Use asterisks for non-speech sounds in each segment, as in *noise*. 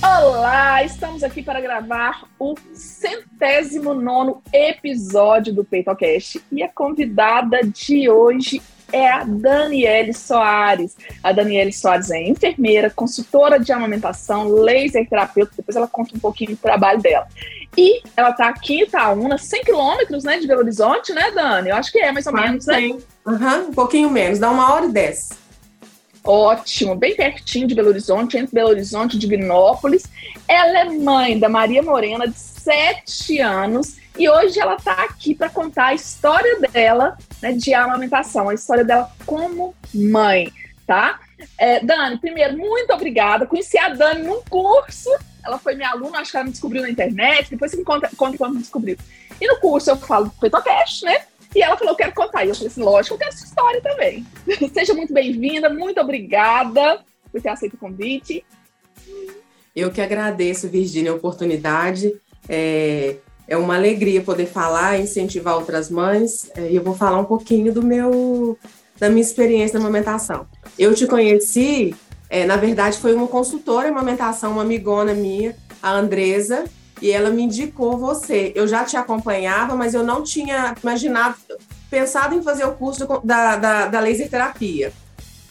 Olá, estamos aqui para gravar o centésimo nono episódio do PeitoCast e a convidada de hoje é a Daniele Soares. A Daniele Soares é enfermeira, consultora de amamentação, laser terapeuta, depois ela conta um pouquinho do trabalho dela. E ela está aqui em Itaúna, 100 quilômetros né, de Belo Horizonte, né, Dani? Eu acho que é mais ou menos, né? Uhum, um pouquinho menos, dá uma hora e dez. Ótimo, bem pertinho de Belo Horizonte, entre Belo Horizonte e Divinópolis. Ela é mãe da Maria Morena, de 7 anos, e hoje ela está aqui para contar a história dela né, de amamentação, a história dela como mãe, tá? É, Dani, primeiro, muito obrigada. Conheci a Dani num curso, ela foi minha aluna, acho que ela me descobriu na internet, depois você me conta, conta quando me descobriu. E no curso eu falo do Petocast, né? E ela falou, quero contar. E eu falei assim, lógico, eu quero essa história também. *laughs* Seja muito bem-vinda, muito obrigada por ter aceito o convite. Eu que agradeço, Virgínia, a oportunidade. É, é uma alegria poder falar, incentivar outras mães. É, e eu vou falar um pouquinho do meu, da minha experiência na amamentação. Eu te conheci, é, na verdade, foi uma consultora em amamentação, uma amigona minha, a Andresa, e ela me indicou você. Eu já te acompanhava, mas eu não tinha imaginado, pensado em fazer o curso da, da, da laser terapia.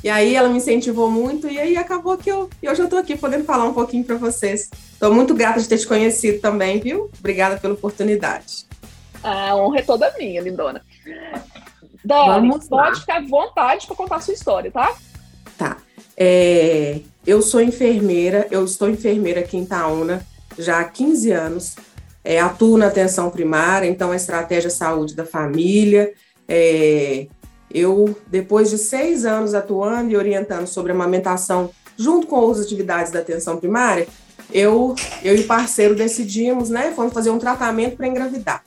E aí ela me incentivou muito e aí acabou que eu, eu já estou aqui podendo falar um pouquinho para vocês. Estou muito grata de ter te conhecido também, viu? Obrigada pela oportunidade. A honra é toda minha, lindona. Dani, pode ficar à vontade para contar a sua história, tá? Tá. É, eu sou enfermeira, eu estou enfermeira aqui em Itaúna já há 15 anos. É, atuo na atenção primária, então a estratégia saúde da família. É, eu, depois de seis anos atuando e orientando sobre amamentação junto com outras atividades da atenção primária, eu, eu e o parceiro decidimos, né, fomos fazer um tratamento para engravidar.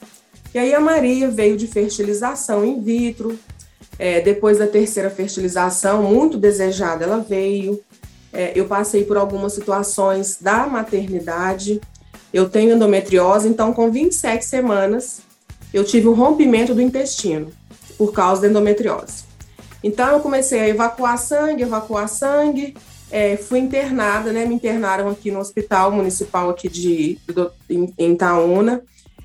E aí a Maria veio de fertilização in vitro, é, depois da terceira fertilização, muito desejada, ela veio. É, eu passei por algumas situações da maternidade. Eu tenho endometriose, então com 27 semanas eu tive um rompimento do intestino por causa da endometriose. Então eu comecei a evacuar sangue, evacuar sangue, é, fui internada, né? Me internaram aqui no hospital municipal aqui de, do, em, em Itaúna.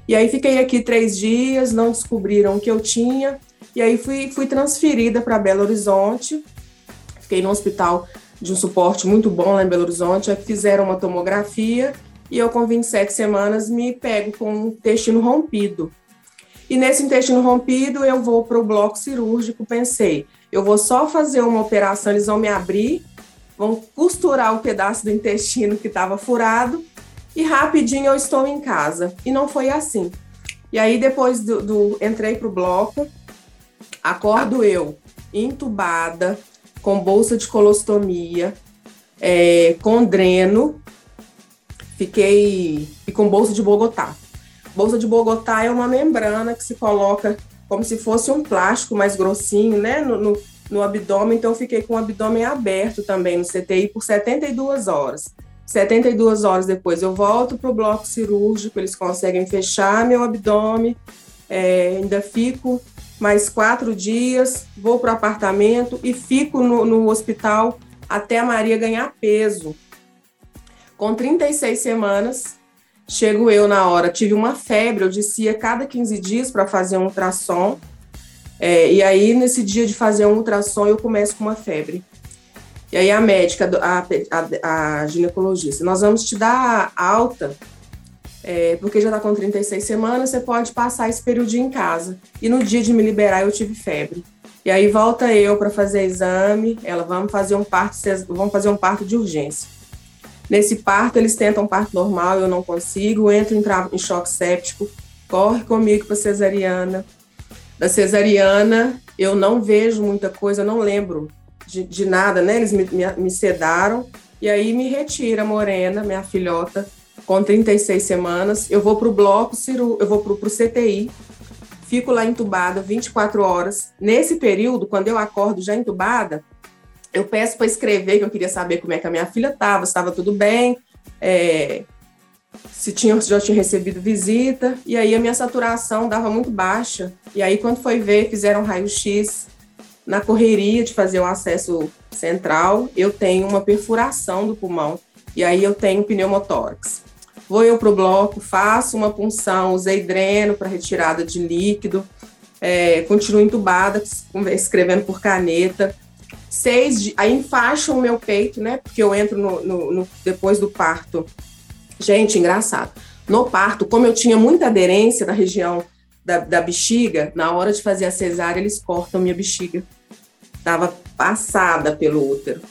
E aí fiquei aqui três dias, não descobriram o que eu tinha. E aí fui, fui transferida para Belo Horizonte. Fiquei no hospital de um suporte muito bom lá em Belo Horizonte, fizeram uma tomografia e eu com 27 semanas me pego com um intestino rompido. E nesse intestino rompido eu vou para o bloco cirúrgico, pensei, eu vou só fazer uma operação, eles vão me abrir, vão costurar o pedaço do intestino que estava furado e rapidinho eu estou em casa. E não foi assim. E aí depois do, do entrei para o bloco, acordo eu entubada, com bolsa de colostomia, é, com dreno, fiquei e com bolsa de Bogotá. Bolsa de Bogotá é uma membrana que se coloca como se fosse um plástico mais grossinho, né, no, no, no abdômen. Então, fiquei com o abdômen aberto também no CTI por 72 horas. 72 horas depois, eu volto para o bloco cirúrgico, eles conseguem fechar meu abdômen, é, ainda fico mais quatro dias, vou para o apartamento e fico no, no hospital até a Maria ganhar peso. Com 36 semanas, chego eu na hora. Tive uma febre, eu descia cada 15 dias para fazer um ultrassom. É, e aí, nesse dia de fazer um ultrassom, eu começo com uma febre. E aí, a médica, a, a, a ginecologista, nós vamos te dar alta é, porque já está com 36 semanas, você pode passar esse período em casa. E no dia de me liberar, eu tive febre. E aí volta eu para fazer exame, ela vamos fazer um parto, vamos fazer um parto de urgência. Nesse parto, eles tentam parto normal, eu não consigo, entro em, em choque séptico, corre comigo para cesariana. Da cesariana, eu não vejo muita coisa, não lembro de, de nada, né? Eles me, me, me sedaram, e aí me retira a Morena, minha filhota, com 36 semanas, eu vou para o bloco, eu vou para o CTI, fico lá entubada 24 horas. Nesse período, quando eu acordo já entubada, eu peço para escrever, que eu queria saber como é que a minha filha estava, estava tudo bem, é, se tinha, se já tinha recebido visita, e aí a minha saturação dava muito baixa. E aí, quando foi ver, fizeram raio-x na correria de fazer o acesso central, eu tenho uma perfuração do pulmão, e aí eu tenho pneumotórax. Vou eu para o bloco, faço uma punção, usei dreno para retirada de líquido, é, continuo entubada, escrevendo por caneta. Seis, aí enfaixam o meu peito, né? Porque eu entro no, no, no, depois do parto. Gente, engraçado. No parto, como eu tinha muita aderência na região da, da bexiga, na hora de fazer a cesárea, eles cortam minha bexiga. Estava passada pelo útero.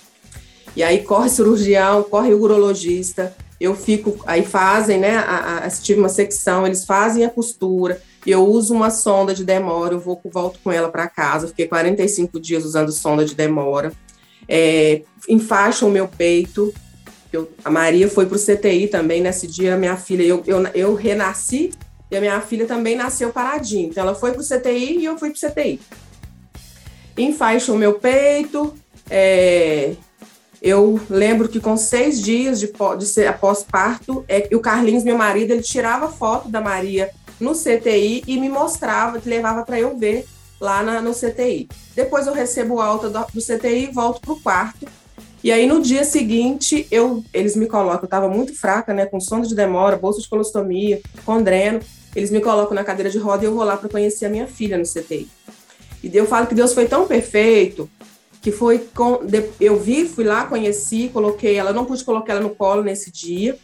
E aí corre cirurgião, corre urologista, eu fico, aí fazem, né, a, a, tive uma secção, eles fazem a costura, eu uso uma sonda de demora, eu vou, volto com ela para casa, fiquei 45 dias usando sonda de demora, é, enfaixam o meu peito, eu, a Maria foi para o CTI também, nesse dia, minha filha, eu, eu, eu renasci, e a minha filha também nasceu paradinha, então ela foi para o CTI e eu fui para o CTI. Enfaixam o meu peito, é, eu lembro que com seis dias de, de ser após parto, é, o Carlinhos, meu marido, ele tirava foto da Maria no CTI e me mostrava, que levava para eu ver lá na, no CTI. Depois eu recebo alta do, do CTI e volto para o quarto. E aí no dia seguinte, eu, eles me colocam, eu estava muito fraca, né, com sonda de demora, bolsa de colostomia, com dreno, eles me colocam na cadeira de roda e eu vou lá para conhecer a minha filha no CTI. E eu falo que Deus foi tão perfeito que foi com, eu vi, fui lá, conheci, coloquei ela, não pude colocar ela no colo nesse dia,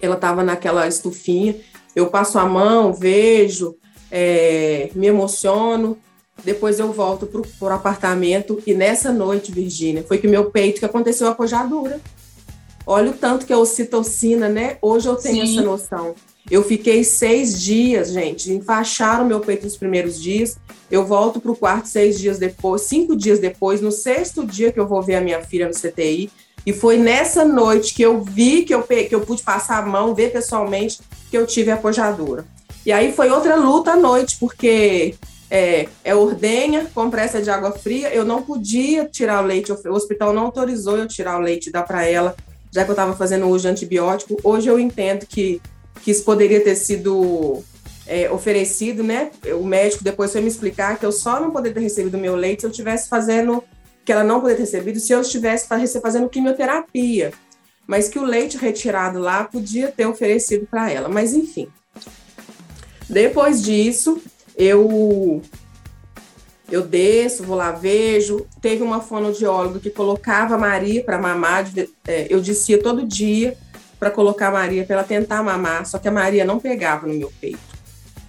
ela estava naquela estufinha, eu passo a mão, vejo, é, me emociono, depois eu volto para o apartamento e nessa noite, Virgínia, foi que meu peito que aconteceu a pojadura. Olha o tanto que é ocitocina, né? Hoje eu tenho Sim. essa noção. Eu fiquei seis dias, gente, enfaixaram meu peito nos primeiros dias. Eu volto para o quarto seis dias depois, cinco dias depois, no sexto dia que eu vou ver a minha filha no CTI. E foi nessa noite que eu vi, que eu, que eu pude passar a mão, ver pessoalmente, que eu tive a apojadura. E aí foi outra luta à noite, porque é, é ordenha, compressa de água fria. Eu não podia tirar o leite, o hospital não autorizou eu tirar o leite e dar para ela, já que eu estava fazendo uso de antibiótico. Hoje eu entendo que que isso poderia ter sido é, oferecido, né? O médico depois foi me explicar que eu só não poderia ter recebido meu leite se eu estivesse fazendo, que ela não poderia ter recebido, se eu estivesse fazendo quimioterapia. Mas que o leite retirado lá podia ter oferecido para ela. Mas enfim. Depois disso, eu eu desço, vou lá, vejo. Teve uma fonoaudióloga que colocava a Maria para mamar, é, eu descia todo dia para colocar a Maria, para ela tentar mamar, só que a Maria não pegava no meu peito.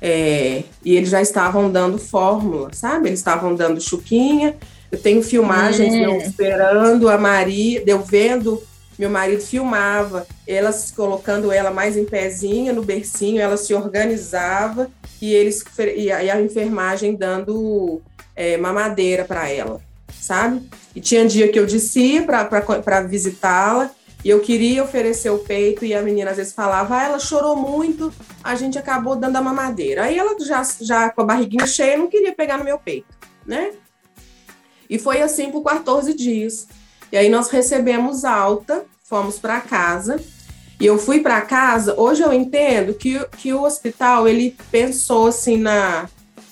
É, e eles já estavam dando fórmula, sabe? Eles estavam dando chuquinha. Eu tenho filmagens é. eu esperando a Maria, eu vendo meu marido filmava, ela colocando ela mais em pezinha no bercinho, ela se organizava e eles e a enfermagem dando é, mamadeira para ela, sabe? E tinha dia que eu descia para visitá-la e eu queria oferecer o peito e a menina às vezes falava, ah, ela chorou muito, a gente acabou dando a mamadeira. Aí ela já, já com a barriguinha cheia não queria pegar no meu peito, né? E foi assim por 14 dias. E aí nós recebemos alta, fomos para casa. E eu fui para casa, hoje eu entendo que, que o hospital, ele pensou assim na...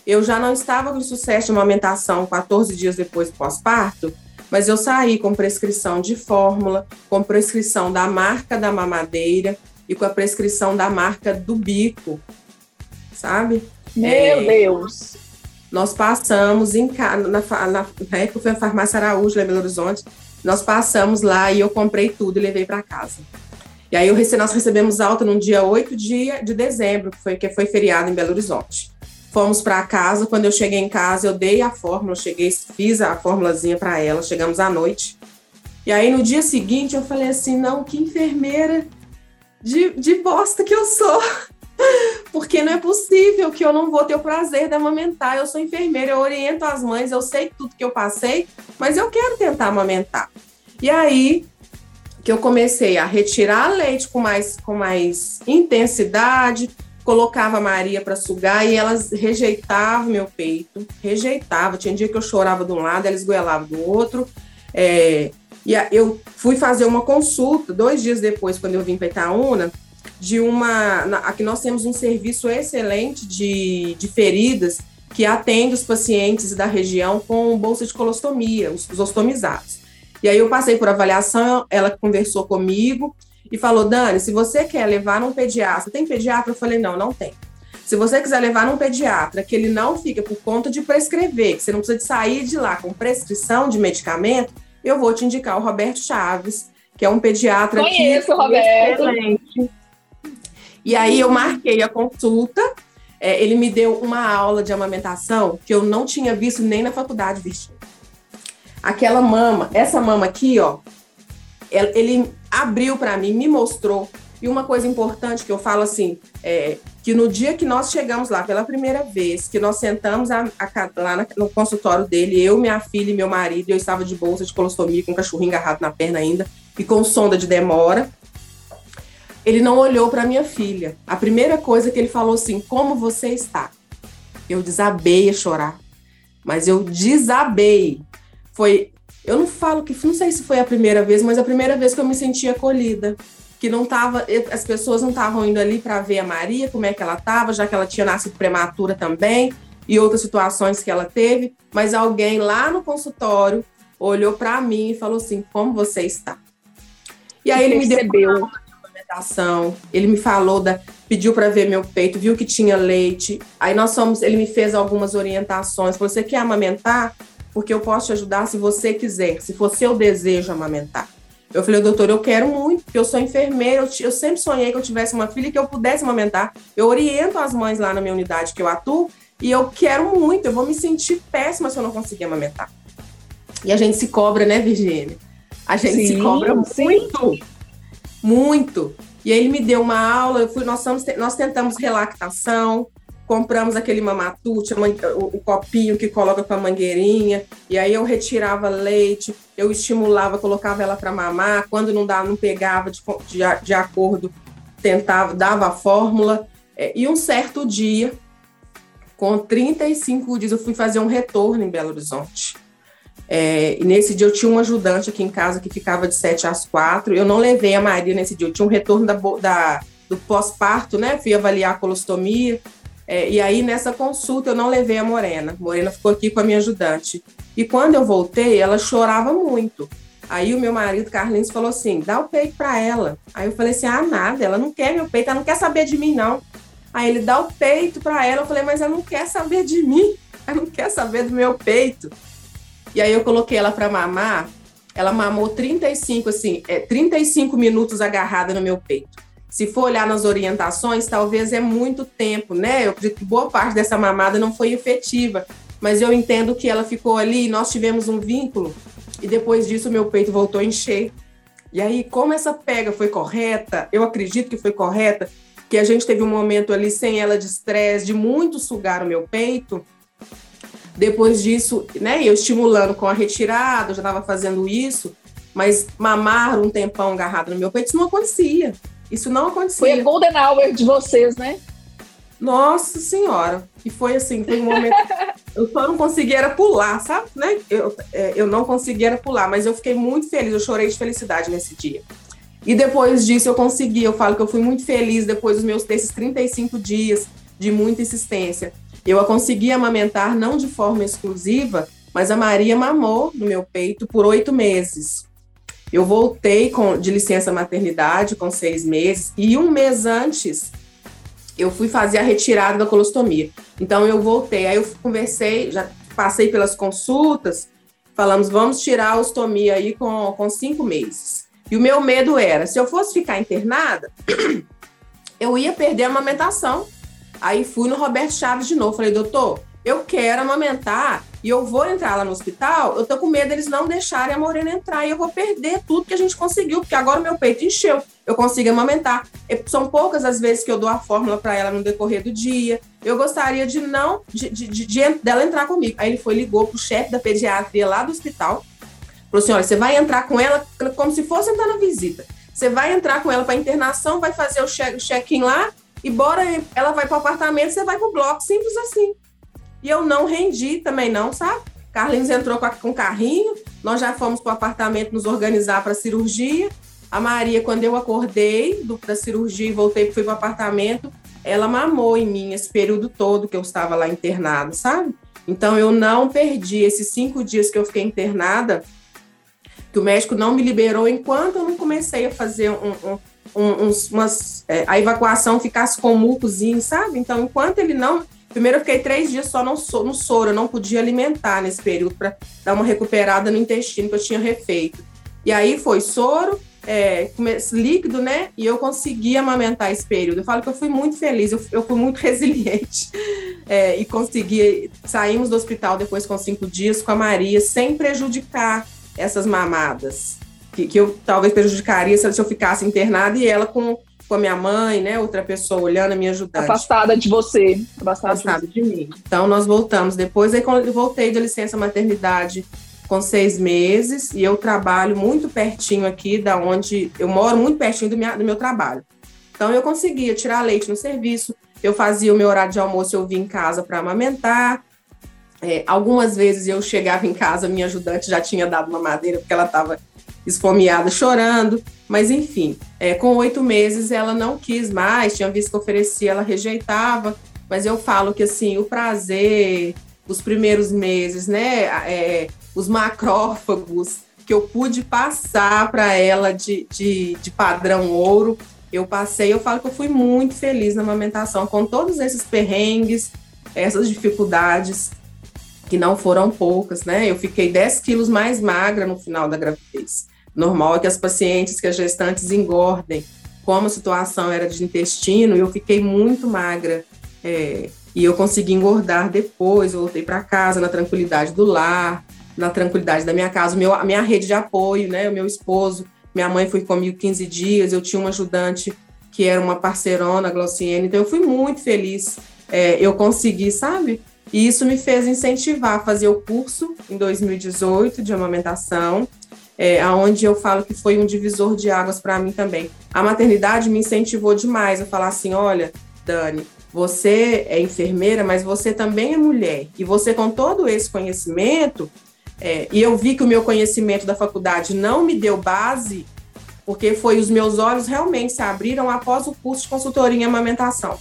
Eu já não estava com sucesso de amamentação 14 dias depois do pós-parto, mas eu saí com prescrição de fórmula, com prescrição da marca da mamadeira e com a prescrição da marca do bico, sabe? Meu é, Deus! Nós passamos em na, na, na época foi a farmácia Araújo, lá em Belo Horizonte, nós passamos lá e eu comprei tudo e levei para casa. E aí eu, nós recebemos alta no dia 8 de, de dezembro, que foi, que foi feriado em Belo Horizonte. Fomos para casa. Quando eu cheguei em casa, eu dei a fórmula, cheguei, fiz a fórmulazinha para ela. Chegamos à noite. E aí no dia seguinte eu falei assim: não, que enfermeira de, de bosta que eu sou. *laughs* Porque não é possível que eu não vou ter o prazer de amamentar. Eu sou enfermeira, eu oriento as mães, eu sei tudo que eu passei, mas eu quero tentar amamentar. E aí que eu comecei a retirar leite com mais, com mais intensidade, colocava a Maria para sugar e elas rejeitavam meu peito, rejeitava. Tinha dia que eu chorava de um lado, elas goelavam do outro. É, e eu fui fazer uma consulta dois dias depois, quando eu vim para Itaúna, de uma. aqui nós temos um serviço excelente de, de feridas que atende os pacientes da região com bolsa de colostomia, os, os ostomizados. E aí eu passei por avaliação, ela conversou comigo e falou: Dani, se você quer levar um pediatra, tem pediatra? Eu falei: não, não tem. Se você quiser levar num pediatra, que ele não fica por conta de prescrever, que você não precisa de sair de lá com prescrição de medicamento, eu vou te indicar o Roberto Chaves, que é um pediatra Conheço, aqui, Roberto. excelente. E aí eu marquei a consulta, é, ele me deu uma aula de amamentação que eu não tinha visto nem na faculdade, Virginia. Aquela mama, essa mama aqui, ó, ele abriu para mim, me mostrou. E uma coisa importante que eu falo assim, é que no dia que nós chegamos lá pela primeira vez, que nós sentamos a, a, lá no consultório dele, eu, minha filha e meu marido, eu estava de bolsa de colostomia, com um cachorrinho agarrado na perna ainda, e com sonda de demora. Ele não olhou para minha filha. A primeira coisa que ele falou assim: Como você está? Eu desabei a chorar. Mas eu desabei. Foi eu não falo que, não sei se foi a primeira vez, mas a primeira vez que eu me senti acolhida. Que não tava, as pessoas não estavam indo ali para ver a Maria, como é que ela estava, já que ela tinha nascido prematura também, e outras situações que ela teve, mas alguém lá no consultório olhou para mim e falou assim: Como você está? E aí ele me deu uma alimentação, ele me falou da pediu para ver meu peito, viu que tinha leite. Aí nós fomos, ele me fez algumas orientações. Você quer amamentar? Porque eu posso te ajudar se você quiser, se for seu desejo amamentar. Eu falei, doutor, eu quero muito, porque eu sou enfermeira, eu, eu, sempre sonhei que eu tivesse uma filha que eu pudesse amamentar. Eu oriento as mães lá na minha unidade que eu atuo e eu quero muito, eu vou me sentir péssima se eu não conseguir amamentar. E a gente se cobra, né, Virgínia? A gente sim, se cobra muito, sim. muito. E aí ele me deu uma aula, eu fui, nós, nós tentamos relactação, compramos aquele mamatute, o, copinho que coloca com a mangueirinha, e aí eu retirava leite, eu estimulava, colocava ela para mamar, quando não dava, não pegava de, de, de acordo, tentava, dava a fórmula, é, e um certo dia, com 35 dias, eu fui fazer um retorno em Belo Horizonte. É, e nesse dia eu tinha um ajudante aqui em casa que ficava de 7 às 4. Eu não levei a Maria nesse dia, eu tinha um retorno da, da do pós-parto, né? Fui avaliar a colostomia, é, e aí, nessa consulta, eu não levei a Morena. Morena ficou aqui com a minha ajudante. E quando eu voltei, ela chorava muito. Aí o meu marido, Carlinhos, falou assim: dá o peito para ela. Aí eu falei assim: ah, nada, ela não quer meu peito, ela não quer saber de mim, não. Aí ele dá o peito para ela. Eu falei: mas ela não quer saber de mim, ela não quer saber do meu peito. E aí eu coloquei ela para mamar. Ela mamou 35, assim, é, 35 minutos agarrada no meu peito se for olhar nas orientações, talvez é muito tempo, né? Eu acredito que boa parte dessa mamada não foi efetiva, mas eu entendo que ela ficou ali, nós tivemos um vínculo, e depois disso meu peito voltou a encher. E aí, como essa pega foi correta, eu acredito que foi correta, que a gente teve um momento ali sem ela de estresse, de muito sugar o meu peito. Depois disso, né, eu estimulando com a retirada, eu já estava fazendo isso, mas mamar um tempão agarrado no meu peito, isso não acontecia. Isso não acontecia. Foi a golden hour de vocês, né? Nossa senhora. E foi assim, foi um momento. *laughs* eu só não conseguia era pular, sabe? Né? Eu, é, eu não conseguia era pular, mas eu fiquei muito feliz, eu chorei de felicidade nesse dia. E depois disso eu consegui, eu falo que eu fui muito feliz depois dos meus desses 35 dias de muita insistência. Eu a consegui amamentar não de forma exclusiva, mas a Maria mamou no meu peito por oito meses. Eu voltei com, de licença maternidade com seis meses e um mês antes eu fui fazer a retirada da colostomia. Então eu voltei, aí eu conversei, já passei pelas consultas, falamos, vamos tirar a ostomia aí com, com cinco meses. E o meu medo era, se eu fosse ficar internada, *clears throat* eu ia perder a amamentação. Aí fui no Roberto Chaves de novo, falei, doutor, eu quero amamentar e eu vou entrar lá no hospital, eu tô com medo deles não deixarem a Morena entrar e eu vou perder tudo que a gente conseguiu, porque agora o meu peito encheu, eu consigo amamentar. São poucas as vezes que eu dou a fórmula para ela no decorrer do dia. Eu gostaria de não, de, de, de, de, dela entrar comigo. Aí ele foi, ligou pro chefe da pediatria lá do hospital, falou assim: olha, você vai entrar com ela como se fosse entrar na visita. Você vai entrar com ela para internação, vai fazer o check-in lá e bora, ela vai para o apartamento, você vai para o bloco, simples assim. E eu não rendi também não, sabe? Carlinhos entrou com, o carrinho, nós já fomos para o apartamento nos organizar para a cirurgia. A Maria, quando eu acordei da cirurgia e voltei, fui para o apartamento, ela mamou em mim esse período todo que eu estava lá internada, sabe? Então eu não perdi esses cinco dias que eu fiquei internada, que o médico não me liberou enquanto eu não comecei a fazer um, um, um, umas, é, a evacuação ficasse com mucozinho, sabe? Então enquanto ele não Primeiro, eu fiquei três dias só no, no soro, eu não podia alimentar nesse período para dar uma recuperada no intestino que eu tinha refeito. E aí foi soro, é, líquido, né? E eu consegui amamentar esse período. Eu falo que eu fui muito feliz, eu, eu fui muito *laughs* resiliente é, e consegui. Saímos do hospital depois com cinco dias com a Maria, sem prejudicar essas mamadas, que, que eu talvez prejudicaria se eu ficasse internada e ela com com a minha mãe, né? Outra pessoa olhando, a minha ajudante. Afastada de você. Afastada, afastada de, de mim. Então, nós voltamos. Depois, aí, quando eu voltei de licença maternidade com seis meses, e eu trabalho muito pertinho aqui da onde... Eu moro muito pertinho do, minha, do meu trabalho. Então, eu conseguia tirar leite no serviço, eu fazia o meu horário de almoço, eu vim em casa para amamentar. É, algumas vezes eu chegava em casa, minha ajudante já tinha dado uma madeira, porque ela estava esfomeada, chorando. Mas enfim, é, com oito meses ela não quis mais, tinha visto que oferecia, ela rejeitava. Mas eu falo que assim, o prazer, os primeiros meses, né? É, os macrófagos que eu pude passar para ela de, de, de padrão ouro, eu passei, eu falo que eu fui muito feliz na amamentação, com todos esses perrengues, essas dificuldades, que não foram poucas, né? Eu fiquei 10 quilos mais magra no final da gravidez normal é que as pacientes, que as gestantes engordem. Como a situação era de intestino, eu fiquei muito magra. É, e eu consegui engordar depois, voltei para casa na tranquilidade do lar, na tranquilidade da minha casa, meu, a minha rede de apoio, né, o meu esposo, minha mãe foi comigo 15 dias, eu tinha uma ajudante que era uma parceirona, a Glauciene, então eu fui muito feliz, é, eu consegui, sabe? E isso me fez incentivar a fazer o curso em 2018 de amamentação, é, aonde eu falo que foi um divisor de águas para mim também. A maternidade me incentivou demais a falar assim, olha, Dani, você é enfermeira, mas você também é mulher. E você, com todo esse conhecimento, é, e eu vi que o meu conhecimento da faculdade não me deu base, porque foi os meus olhos realmente se abriram após o curso de consultoria em amamentação.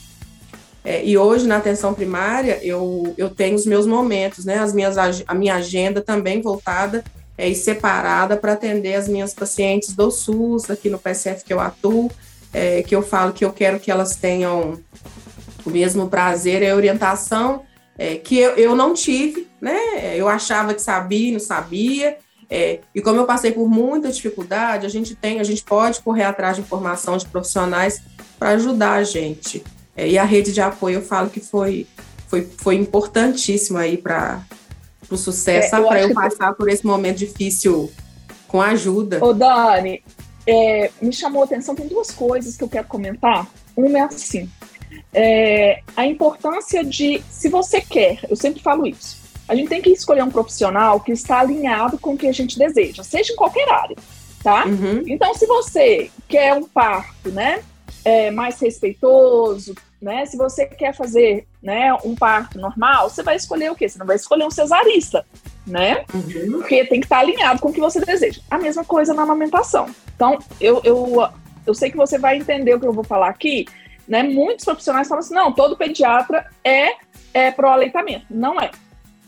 É, e hoje, na atenção primária, eu, eu tenho os meus momentos, né, as minhas, a minha agenda também voltada é, e separada para atender as minhas pacientes do SUS, aqui no PSF que eu atuo, é, que eu falo que eu quero que elas tenham o mesmo prazer e orientação é, que eu, eu não tive, né? Eu achava que sabia, não sabia. É, e como eu passei por muita dificuldade, a gente tem, a gente pode correr atrás de informação de profissionais para ajudar a gente. É, e a rede de apoio, eu falo que foi, foi, foi importantíssima aí para pro sucesso, é, para eu passar por esse momento difícil com ajuda. Ô, Dani, é, me chamou a atenção, tem duas coisas que eu quero comentar. Uma é assim, é, a importância de, se você quer, eu sempre falo isso, a gente tem que escolher um profissional que está alinhado com o que a gente deseja, seja em qualquer área, tá? Uhum. Então, se você quer um parto, né, é, mais respeitoso, né? Se você quer fazer né, um parto normal, você vai escolher o quê? Você não vai escolher um cesarista, né? Uhum. Porque tem que estar alinhado com o que você deseja. A mesma coisa na amamentação. Então, eu, eu, eu sei que você vai entender o que eu vou falar aqui, né? Muitos profissionais falam assim, não, todo pediatra é, é pro aleitamento. Não é.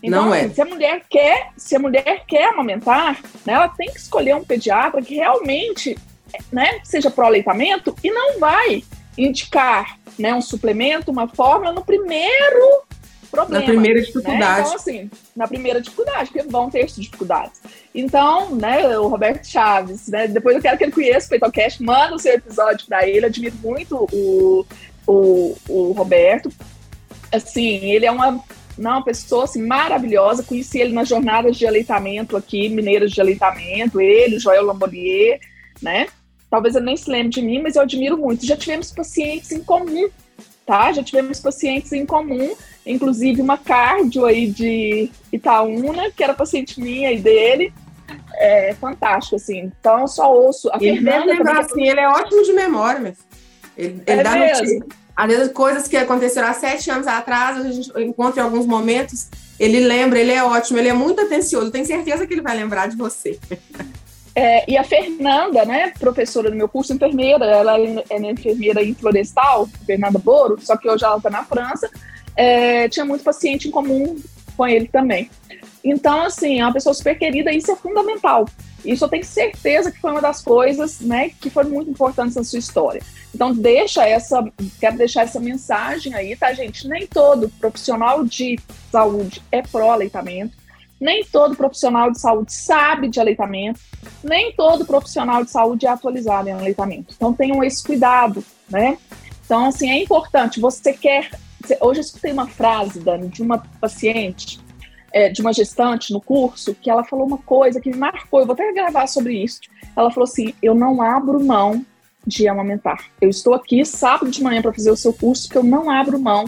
Então, não é. Assim, se a mulher quer, se a mulher quer amamentar, né, ela tem que escolher um pediatra que realmente né, seja pro aleitamento e não vai indicar né, um suplemento, uma fórmula no primeiro problema. Na primeira dificuldade. Né? Então, assim, na primeira dificuldade, porque vão ter dificuldades. Então, né, o Roberto Chaves, né, depois eu quero que ele conheça o Peitocast, manda o seu episódio para ele, admiro muito o, o, o Roberto. Assim, ele é uma, uma pessoa assim, maravilhosa, conheci ele nas jornadas de aleitamento aqui, Mineiras de Aleitamento, ele, Joel Lambolier, né? Talvez eu nem se lembre de mim, mas eu admiro muito. Já tivemos pacientes em comum, tá? Já tivemos pacientes em comum, inclusive uma cardio aí de Itaúna, que era paciente minha e dele. É fantástico, assim. Então, só ouço. A ele Fernanda lembrar, assim, ele é ótimo de memória, mas ele, ele é dá notícia. Às vezes, coisas que aconteceram há sete anos atrás, a gente encontra em alguns momentos, ele lembra, ele é ótimo, ele é muito atencioso, tenho certeza que ele vai lembrar de você. *laughs* É, e a Fernanda, né, professora do meu curso, enfermeira, ela é, é enfermeira em Florestal, Fernanda Boro, só que hoje ela está na França, é, tinha muito paciente em comum com ele também. Então, assim, é uma pessoa super querida, isso é fundamental. Isso eu tenho certeza que foi uma das coisas, né, que foram muito importantes na sua história. Então, deixa essa, quero deixar essa mensagem aí, tá, gente? Nem todo profissional de saúde é pró-aleitamento, nem todo profissional de saúde sabe de aleitamento, nem todo profissional de saúde é atualizado em aleitamento. Então, tenham esse cuidado, né? Então, assim, é importante, você quer... Hoje eu escutei uma frase, Dani, de uma paciente é, de uma gestante no curso que ela falou uma coisa que me marcou. Eu vou até gravar sobre isso. Ela falou assim: Eu não abro mão de amamentar. Eu estou aqui sábado de manhã para fazer o seu curso, que eu não abro mão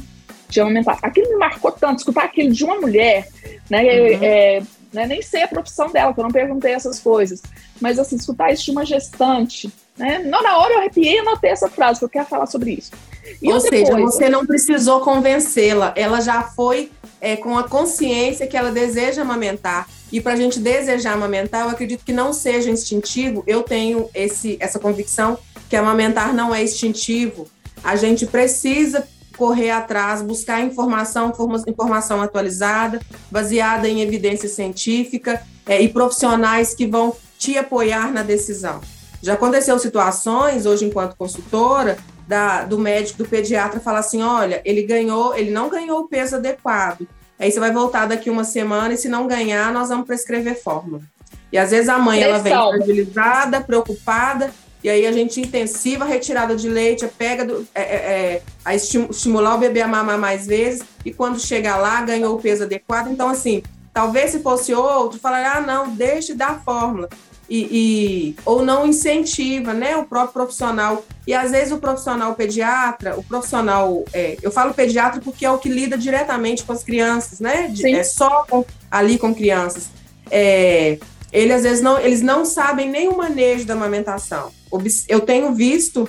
de amamentar. Aquilo me marcou tanto, escutar aquilo de uma mulher, né? Uhum. É, né nem sei a profissão dela, que eu não perguntei essas coisas. Mas assim, escutar isso de uma gestante, né? Na hora eu arrepiei e anotei essa frase, porque eu quero falar sobre isso. E Ou seja, coisa, você não precisou convencê-la, ela já foi é, com a consciência que ela deseja amamentar. E para a gente desejar amamentar, eu acredito que não seja instintivo. Eu tenho esse, essa convicção que amamentar não é instintivo. A gente precisa correr atrás, buscar informação, informação atualizada, baseada em evidência científica é, e profissionais que vão te apoiar na decisão. Já aconteceu situações, hoje enquanto consultora, da, do médico, do pediatra, falar assim: olha, ele ganhou, ele não ganhou o peso adequado. Aí você vai voltar daqui uma semana e se não ganhar, nós vamos prescrever fórmula. E às vezes a mãe ela vem fragilizada, preocupada, e aí a gente intensiva a retirada de leite, pega do, é, é, é a estimular o bebê a mamar mais vezes, e quando chega lá, ganhou o peso adequado. Então, assim, talvez se fosse outro, falaria, ah, não, deixe dar fórmula e, e, ou não incentiva né, o próprio profissional. E às vezes o profissional pediatra, o profissional, é, eu falo pediatra porque é o que lida diretamente com as crianças, né? De, é só com, ali com crianças. É, ele às vezes não, eles não sabem nem o manejo da amamentação. Eu tenho visto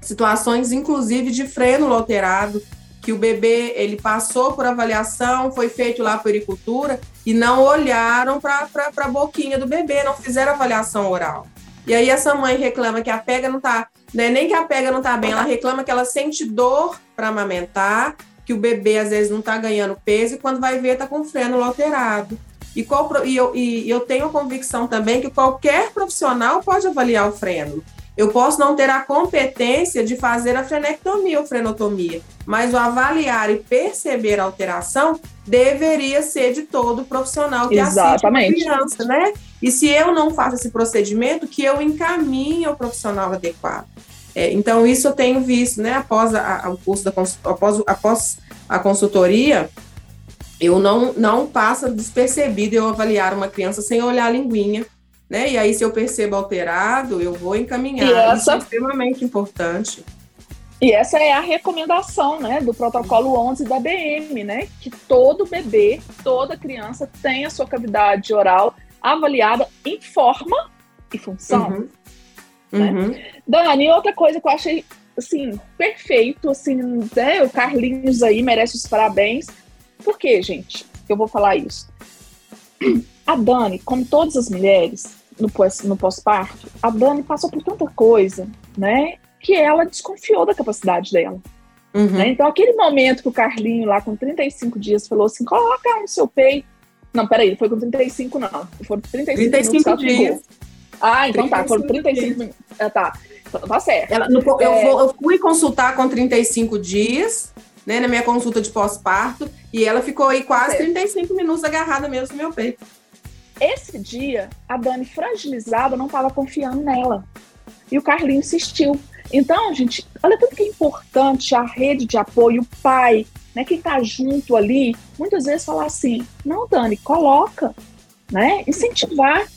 situações, inclusive, de freno alterado, que o bebê ele passou por avaliação, foi feito lá por agricultura e não olharam para a boquinha do bebê, não fizeram avaliação oral. E aí essa mãe reclama que a pega não tá, né, nem que a pega não tá bem, ela reclama que ela sente dor para amamentar, que o bebê às vezes não tá ganhando peso e quando vai ver tá com freno alterado. E, qual, e, eu, e eu tenho a convicção também que qualquer profissional pode avaliar o freno. Eu posso não ter a competência de fazer a frenectomia ou frenotomia, mas o avaliar e perceber a alteração deveria ser de todo profissional que Exatamente. assiste a criança, né? E se eu não faço esse procedimento, que eu encaminhe o profissional adequado. É, então, isso eu tenho visto, né? Após a, a, o curso da após, após a consultoria, eu não, não passa despercebido eu avaliar uma criança sem olhar a linguinha né? E aí, se eu percebo alterado, eu vou encaminhar. Essa... Isso é extremamente importante. E essa é a recomendação, né, do protocolo 11 da BM, né, que todo bebê, toda criança tem a sua cavidade oral avaliada em forma e função. Uhum. Né? Uhum. Dani, outra coisa que eu achei, assim, perfeito, assim, né, o Carlinhos aí merece os parabéns. Por quê, gente? Eu vou falar isso. A Dani, como todas as mulheres, no, no pós-parto, a Dani passou por tanta coisa, né? Que ela desconfiou da capacidade dela. Uhum. Né? Então, aquele momento que o Carlinho, lá com 35 dias, falou assim: coloca no seu peito. Não, peraí, foi com 35, não. Foram 35, 35 dias. Ah, então tá, foram 35 minutos. Ah, tá. Então, tá certo. Ela, no, eu, é... eu fui consultar com 35 dias, né, na minha consulta de pós-parto, e ela ficou aí quase certo. 35 minutos agarrada mesmo no meu peito. Esse dia, a Dani, fragilizada, não estava confiando nela. E o Carlinho insistiu. Então, gente, olha tanto que é importante a rede de apoio, o pai, né, quem está junto ali, muitas vezes falar assim: não, Dani, coloca, né? Incentivar.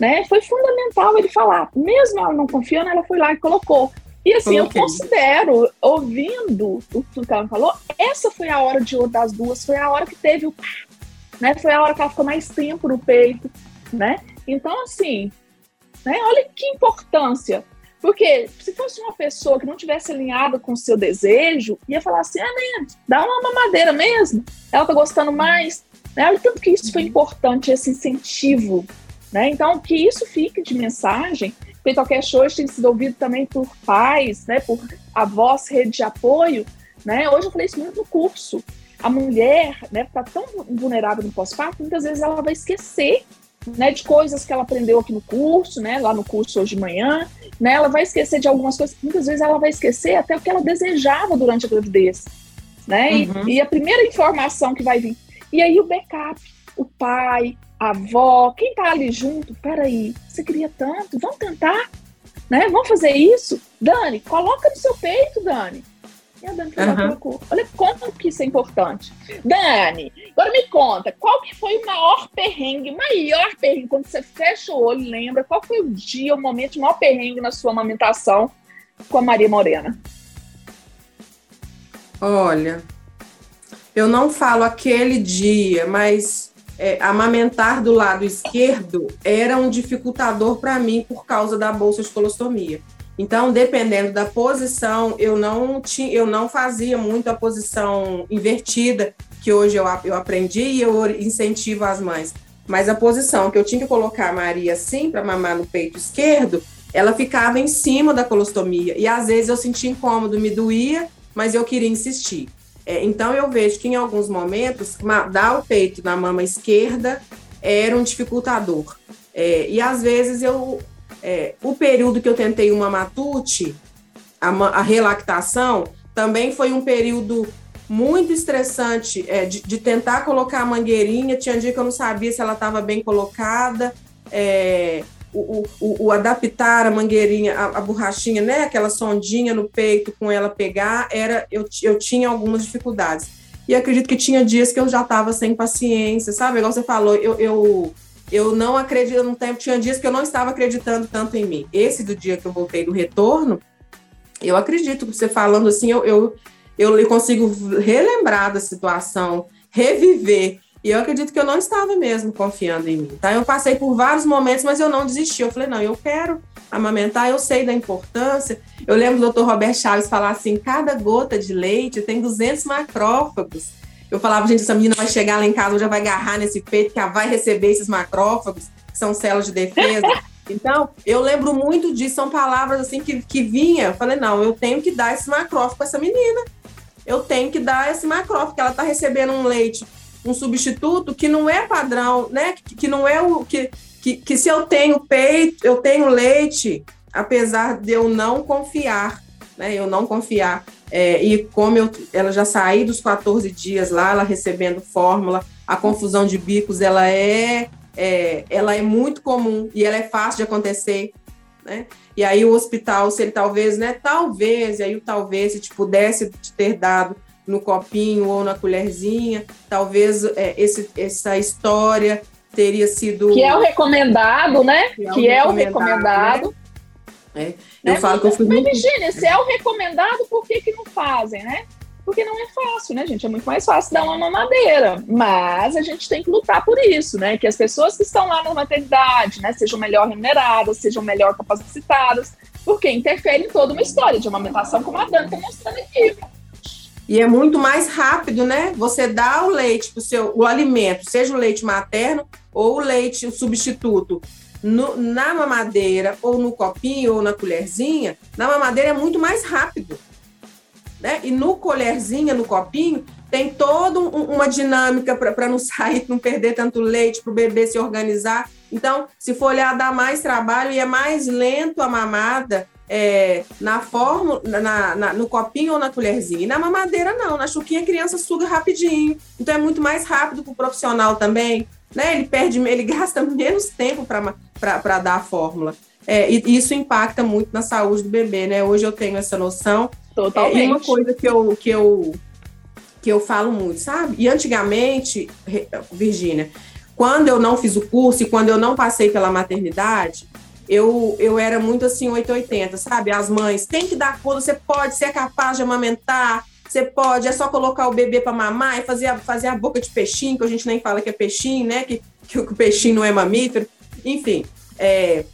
Né? Foi fundamental ele falar. Mesmo ela não confiando, ela foi lá e colocou. E assim, Coloquei. eu considero, ouvindo tudo que ela falou, essa foi a hora de ouro das duas, foi a hora que teve o né? Foi a hora que ela ficou mais tempo no peito, né? Então, assim, né? Olha que importância. Porque se fosse uma pessoa que não tivesse alinhada com o seu desejo, ia falar assim: ah, né, dá uma mamadeira mesmo, ela tá gostando mais. Né? Olha tanto que isso foi importante, esse incentivo. Né? Então, que isso fique de mensagem. O Peitocast hoje tem sido ouvido também por pais, né, por avós, rede de apoio. Né? Hoje eu falei isso muito no curso. A mulher né, está tão vulnerável no pós-parto, muitas vezes ela vai esquecer né, de coisas que ela aprendeu aqui no curso, né, lá no curso hoje de manhã, né, ela vai esquecer de algumas coisas, muitas vezes ela vai esquecer até o que ela desejava durante a gravidez, né, uhum. e, e, a primeira informação que vai vir, e aí o backup, o pai, a avó, quem tá ali junto, peraí, você queria tanto, vamos tentar, né, vamos fazer isso, Dani, coloca no seu peito, Dani, e a Dani foi uhum. colocou. Olha como que isso é importante. Dani, agora me conta, qual que foi o maior perrengue, o maior perrengue, quando você fecha o olho, lembra, qual foi o dia, o momento de maior perrengue na sua amamentação com a Maria Morena? Olha, eu não falo aquele dia, mas é, amamentar do lado esquerdo era um dificultador para mim por causa da bolsa de colostomia. Então, dependendo da posição, eu não tinha, eu não fazia muito a posição invertida que hoje eu, eu aprendi e eu incentivo as mães. Mas a posição que eu tinha que colocar a Maria assim para mamar no peito esquerdo, ela ficava em cima da colostomia e às vezes eu sentia incômodo, me doía, mas eu queria insistir. É, então eu vejo que em alguns momentos dar o peito na mama esquerda era um dificultador. É, e às vezes eu é, o período que eu tentei uma matute, a, a relactação, também foi um período muito estressante é, de, de, tentar colocar a mangueirinha. Tinha dia que eu não sabia se ela estava bem colocada. É, o, o, o, adaptar a mangueirinha, a, a, borrachinha, né, aquela sondinha no peito com ela pegar, era eu, eu tinha algumas dificuldades. E acredito que tinha dias que eu já estava sem paciência, sabe? Igual você falou, eu, eu eu não acredito, no tempo tinha dias que eu não estava acreditando tanto em mim. Esse do dia que eu voltei do retorno, eu acredito que você falando assim, eu, eu, eu consigo relembrar da situação, reviver. E eu acredito que eu não estava mesmo confiando em mim, tá? Eu passei por vários momentos, mas eu não desisti. Eu falei, não, eu quero amamentar, eu sei da importância. Eu lembro do doutor Roberto Chaves falar assim, cada gota de leite tem 200 macrófagos. Eu falava, gente, essa menina vai chegar lá em casa, já vai agarrar nesse peito, que ela vai receber esses macrófagos, que são células de defesa. *laughs* Então, eu lembro muito disso, são palavras assim que, que vinha. Eu falei, não, eu tenho que dar esse macrófago para essa menina. Eu tenho que dar esse macrófago, que ela está recebendo um leite, um substituto que não é padrão, né? Que, que não é o que, que, que se eu tenho peito, eu tenho leite, apesar de eu não confiar, né? Eu não confiar. É, e como eu, ela já saí dos 14 dias lá, ela recebendo fórmula, a confusão de bicos, ela é, é, ela é muito comum e ela é fácil de acontecer, né? E aí o hospital, se ele talvez, né, talvez, e aí o talvez, se te pudesse te ter dado no copinho ou na colherzinha, talvez é, esse, essa história teria sido... Que é o recomendado, né? Que é o, que recomendado, é o recomendado. Né? Eu né? falo que eu fui Mas, muito... Virginia, se é o recomendado, por que, que não fazem, né? Porque não é fácil, né, gente? É muito mais fácil dar uma mamadeira. Mas a gente tem que lutar por isso, né? Que as pessoas que estão lá na maternidade, né, sejam melhor remuneradas, sejam melhor capacitadas, porque interfere em toda uma história de amamentação, como a Dani está mostrando aqui. E é muito mais rápido, né? Você dá o leite para o seu o alimento, seja o leite materno ou o leite o substituto no, na mamadeira, ou no copinho, ou na colherzinha, na mamadeira é muito mais rápido. Né? E no colherzinha, no copinho, tem toda um, uma dinâmica para não *laughs* sair, não perder tanto leite, para o bebê se organizar. Então, se for olhar, dá mais trabalho e é mais lento a mamada é, na forma, na, na, no copinho ou na colherzinha. E na mamadeira, não. Na chuquinha, a criança suga rapidinho. Então, é muito mais rápido para o profissional também né? Ele perde, ele *laughs* gasta menos tempo para dar a fórmula. É, e isso impacta muito na saúde do bebê, né? Hoje eu tenho essa noção. Totalmente. É, e uma coisa que eu, que, eu, que eu falo muito, sabe? E antigamente, Virgínia, quando eu não fiz o curso e quando eu não passei pela maternidade, eu, eu era muito assim, 880, sabe? As mães, tem que dar conta, você pode, ser é capaz de amamentar, você pode, é só colocar o bebê para mamar e fazer a, fazer a boca de peixinho, que a gente nem fala que é peixinho, né? Que, que o peixinho não é mamífero. Enfim, é,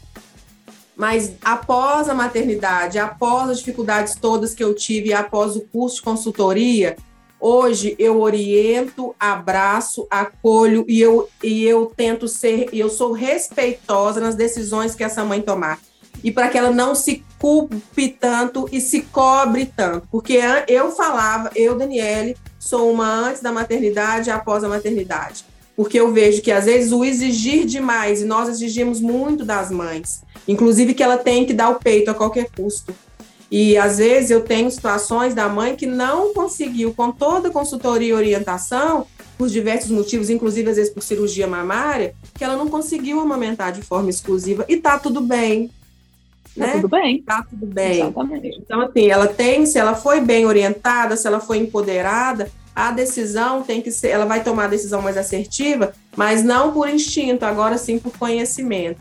Mas após a maternidade, após as dificuldades todas que eu tive, após o curso de consultoria, hoje eu oriento, abraço, acolho e eu, e eu tento ser, eu sou respeitosa nas decisões que essa mãe tomar. E para que ela não se culpe tanto e se cobre tanto. Porque eu falava, eu, Daniele, sou uma antes da maternidade e após a maternidade. Porque eu vejo que às vezes o exigir demais, e nós exigimos muito das mães, inclusive que ela tem que dar o peito a qualquer custo. E às vezes eu tenho situações da mãe que não conseguiu, com toda a consultoria e orientação, por diversos motivos, inclusive às vezes por cirurgia mamária, que ela não conseguiu amamentar de forma exclusiva. E tá tudo bem. Tá né? tudo bem. Tá tudo bem. Exatamente. Então, assim, ela tem, se ela foi bem orientada, se ela foi empoderada, a decisão tem que ser, ela vai tomar a decisão mais assertiva, mas não por instinto, agora sim por conhecimento.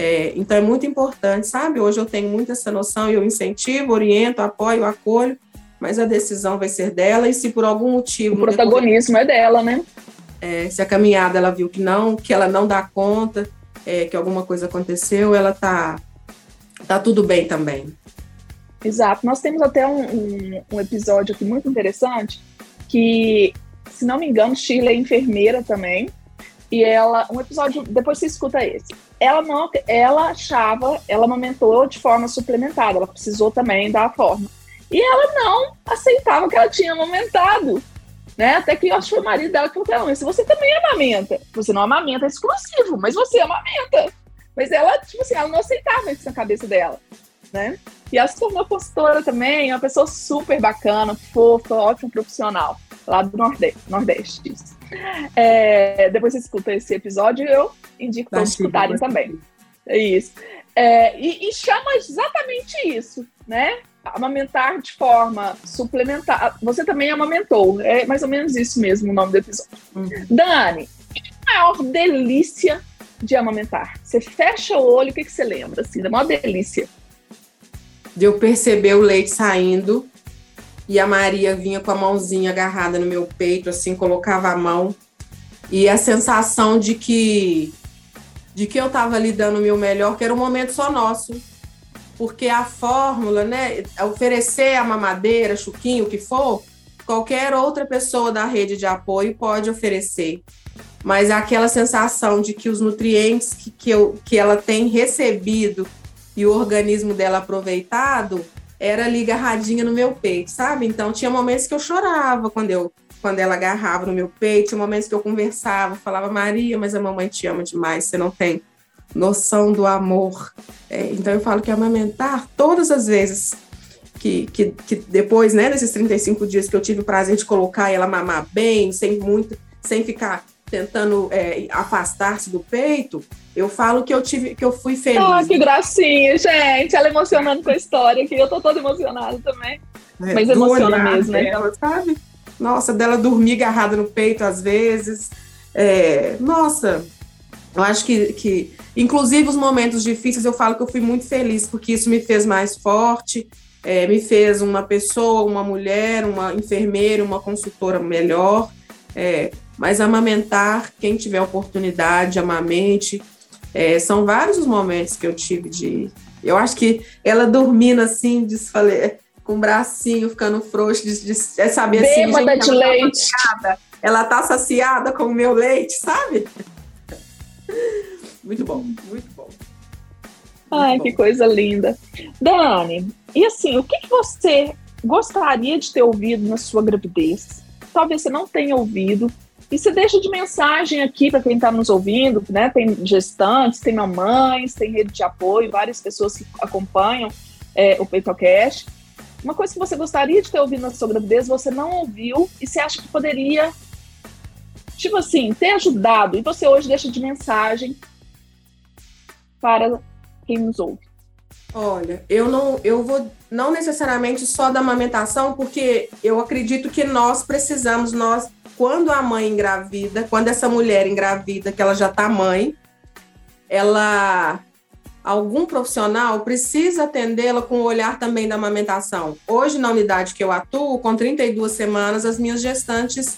É, então é muito importante, sabe? Hoje eu tenho muito essa noção e eu incentivo, oriento, apoio, acolho, mas a decisão vai ser dela e se por algum motivo... O protagonismo depois, é dela, né? É, se a caminhada ela viu que não, que ela não dá conta, é, que alguma coisa aconteceu, ela tá, tá tudo bem também. Exato. Nós temos até um, um, um episódio aqui muito interessante que, se não me engano, Shirley é enfermeira também. E ela, um episódio, depois você escuta esse. Ela não, ela achava, ela amamentou de forma suplementada, ela precisou também dar a forma. E ela não aceitava que ela tinha amamentado. Né? Até que eu acho que foi o marido dela que falou: mas você também amamenta. Você não amamenta é exclusivo, mas você amamenta. Mas ela, tipo assim, ela não aceitava isso na cabeça dela, né? E ela se tornou consultora também, uma pessoa super bacana, fofa, ótima profissional, lá do Nordeste. Nordeste é, depois você escuta esse episódio eu indico todos escutarem também. É isso. É, e, e, chama exatamente isso, né? Amamentar de forma suplementar. Você também amamentou, é mais ou menos isso mesmo o nome do episódio. Uhum. Dani, a maior delícia de amamentar? Você fecha o olho, o que, que você lembra? Assim, da maior delícia de eu perceber o leite saindo e a Maria vinha com a mãozinha agarrada no meu peito, assim, colocava a mão e a sensação de que de que eu estava ali dando o meu melhor, que era um momento só nosso. Porque a fórmula, né, oferecer a mamadeira, chuquinho, o que for, qualquer outra pessoa da rede de apoio pode oferecer. Mas aquela sensação de que os nutrientes que, que, eu, que ela tem recebido e o organismo dela aproveitado era ali agarradinha no meu peito, sabe? Então tinha momentos que eu chorava quando eu quando ela agarrava no meu peito, tinha momentos que eu conversava, falava Maria, mas a mamãe te ama demais, você não tem noção do amor. É, então eu falo que amamentar todas as vezes que, que, que depois, né, desses 35 dias que eu tive o prazer de colocar ela mamar bem, sem muito, sem ficar tentando é, afastar-se do peito, eu falo que eu tive, que eu fui feliz. Ah, que gracinha, gente. Ela emocionando com a história aqui. Eu tô toda emocionada também. É, Mas emociona mesmo, né? Dela, sabe? Nossa, dela dormir agarrada no peito às vezes. É, nossa, eu acho que, que, inclusive os momentos difíceis, eu falo que eu fui muito feliz, porque isso me fez mais forte, é, me fez uma pessoa, uma mulher, uma enfermeira, uma consultora melhor. É, mas amamentar, quem tiver oportunidade, amamente, é, são vários os momentos que eu tive de. Eu acho que ela dormindo assim, desfale... com o bracinho ficando frouxo, de, de, é saber assim. Bêbada de ela tá leite. Tá ela tá saciada com o meu leite, sabe? *laughs* Muito bom, muito bom. Ai, bom. que coisa linda. Dani, e assim, o que, que você gostaria de ter ouvido na sua gravidez? Talvez você não tenha ouvido, e você deixa de mensagem aqui para quem está nos ouvindo, né? Tem gestantes, tem mamães, tem rede de apoio, várias pessoas que acompanham é, o PeitoCast. Uma coisa que você gostaria de ter ouvido na sua gravidez, você não ouviu e você acha que poderia, tipo assim, ter ajudado. E você hoje deixa de mensagem para quem nos ouve. Olha, eu não, eu vou não necessariamente só da amamentação, porque eu acredito que nós precisamos, nós quando a mãe engravida, quando essa mulher engravida, que ela já está mãe, ela algum profissional precisa atendê-la com o olhar também da amamentação. Hoje, na unidade que eu atuo, com 32 semanas, as minhas gestantes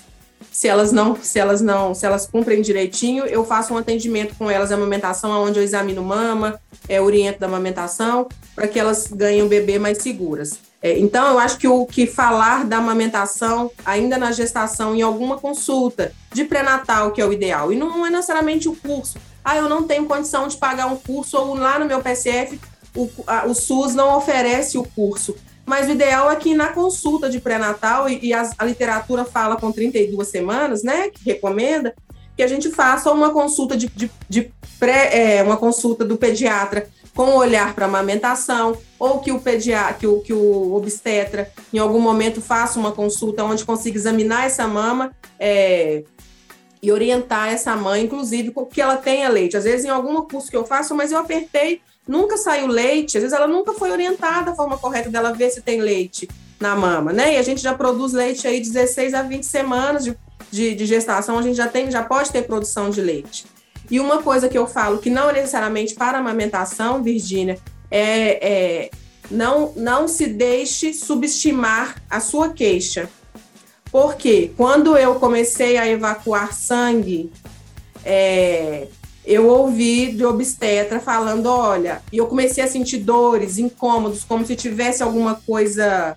se elas não, se elas não, se elas cumprem direitinho, eu faço um atendimento com elas, a amamentação, onde eu examino mama, é, oriento da amamentação, para que elas ganhem um bebê mais seguras. É, então, eu acho que o que falar da amamentação, ainda na gestação, em alguma consulta de pré-natal, que é o ideal, e não é necessariamente o curso. Ah, eu não tenho condição de pagar um curso, ou lá no meu PSF, o, a, o SUS não oferece o curso. Mas o ideal é que na consulta de pré-natal, e, e a, a, literatura fala com 32 semanas, né, que recomenda, que a gente faça uma consulta de, de, de pré, é, uma consulta do pediatra com olhar para amamentação, ou que o pediatra, que o, que o obstetra, em algum momento, faça uma consulta onde consiga examinar essa mama é, e orientar essa mãe, inclusive, que ela tenha leite. Às vezes, em algum curso que eu faço, mas eu apertei, nunca saiu leite, às vezes ela nunca foi orientada a forma correta dela ver se tem leite na mama, né? E a gente já produz leite aí 16 a 20 semanas de, de, de gestação, a gente já tem, já pode ter produção de leite. E uma coisa que eu falo que não é necessariamente para amamentação, Virgínia, é, é não, não se deixe subestimar a sua queixa. Porque quando eu comecei a evacuar sangue, é, eu ouvi de obstetra falando, olha, e eu comecei a sentir dores, incômodos, como se tivesse alguma coisa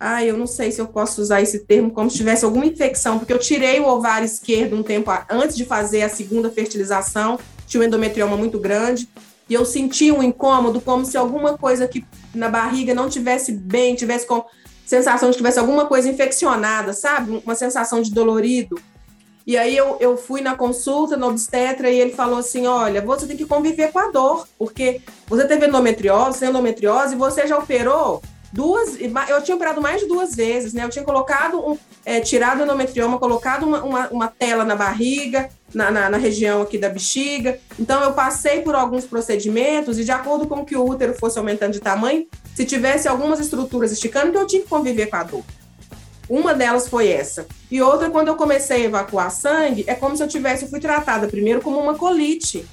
ah, eu não sei se eu posso usar esse termo como se tivesse alguma infecção, porque eu tirei o ovário esquerdo um tempo antes de fazer a segunda fertilização, tinha um endometrioma muito grande, e eu senti um incômodo como se alguma coisa que na barriga não tivesse bem, tivesse com sensação de que tivesse alguma coisa infeccionada, sabe? Uma sensação de dolorido. E aí eu, eu fui na consulta no obstetra e ele falou assim: olha, você tem que conviver com a dor, porque você teve endometriose, endometriose, você já operou duas, eu tinha operado mais de duas vezes, né? Eu tinha colocado, um, é, tirado o endometrioma, colocado uma, uma, uma tela na barriga, na, na, na, região aqui da bexiga. Então, eu passei por alguns procedimentos e, de acordo com que o útero fosse aumentando de tamanho, se tivesse algumas estruturas esticando, eu tinha que conviver com a dor. Uma delas foi essa. E outra, quando eu comecei a evacuar sangue, é como se eu tivesse, eu fui tratada primeiro como uma colite.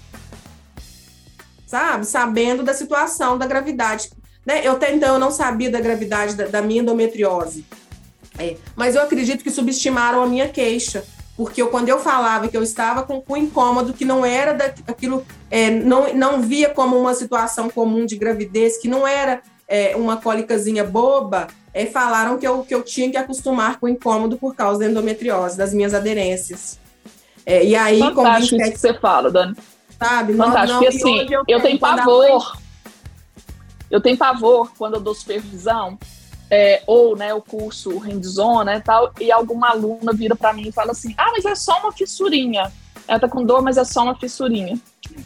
Sabe? Sabendo da situação da gravidade né? Eu até então eu não sabia da gravidade da, da minha endometriose. É, mas eu acredito que subestimaram a minha queixa, porque eu, quando eu falava que eu estava com, com incômodo, que não era daquilo, é, não, não via como uma situação comum de gravidez, que não era é, uma cólicazinha boba, é, falaram que eu, que eu tinha que acostumar com o incômodo por causa da endometriose, das minhas aderências. É, e aí, Fantástico isso que você fala, Dani. Sabe? Fantástico, não, porque assim, eu, eu tenho pavor eu tenho pavor quando eu dou supervisão, é, ou né, o curso hands-on, né, tal, e alguma aluna vira para mim e fala assim: ah, mas é só uma fissurinha. Ela tá com dor, mas é só uma fissurinha.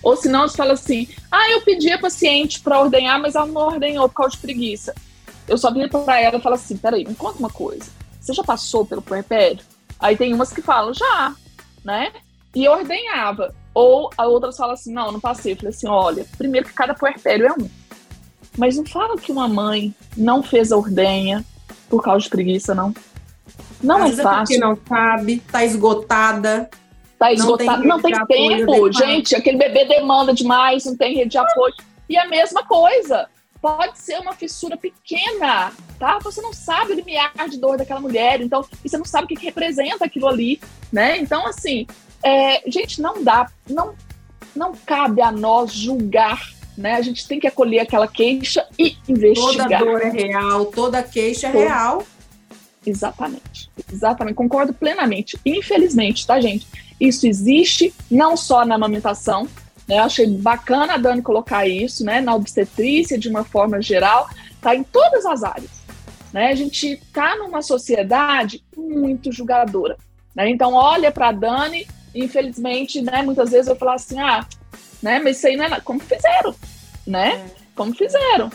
Ou se não, fala assim: ah, eu pedi a paciente para ordenhar, mas ela não ordenhou por causa de preguiça. Eu só viro para ela e falo assim: peraí, me conta uma coisa. Você já passou pelo puerpério? Aí tem umas que falam: já, né? E ordenhava. Ou a outra fala assim: não, não passei. Eu falei assim: olha, primeiro que cada puerpério é um. Mas não fala que uma mãe não fez a ordenha por causa de preguiça, não. Não Às é fácil. É não sabe, tá esgotada. Tá esgotada, não tem, não tem tempo. Gente, aquele bebê demanda demais, não tem rede de apoio. E a mesma coisa, pode ser uma fissura pequena, tá? Você não sabe o limiar de dor daquela mulher, então, e você não sabe o que, que representa aquilo ali, né? Então, assim, é, gente, não dá, não, não cabe a nós julgar né? A gente tem que acolher aquela queixa e investigar. Toda dor é real, toda queixa é real. Exatamente, exatamente, concordo plenamente. Infelizmente, tá, gente? Isso existe não só na amamentação, né? Eu achei bacana a Dani colocar isso, né? Na obstetrícia, de uma forma geral, tá em todas as áreas. Né? A gente tá numa sociedade muito julgadora. Né? Então, olha para a Dani, infelizmente, né? Muitas vezes eu falo assim, ah, né? Mas isso aí não é como fizeram, né? É. Como fizeram.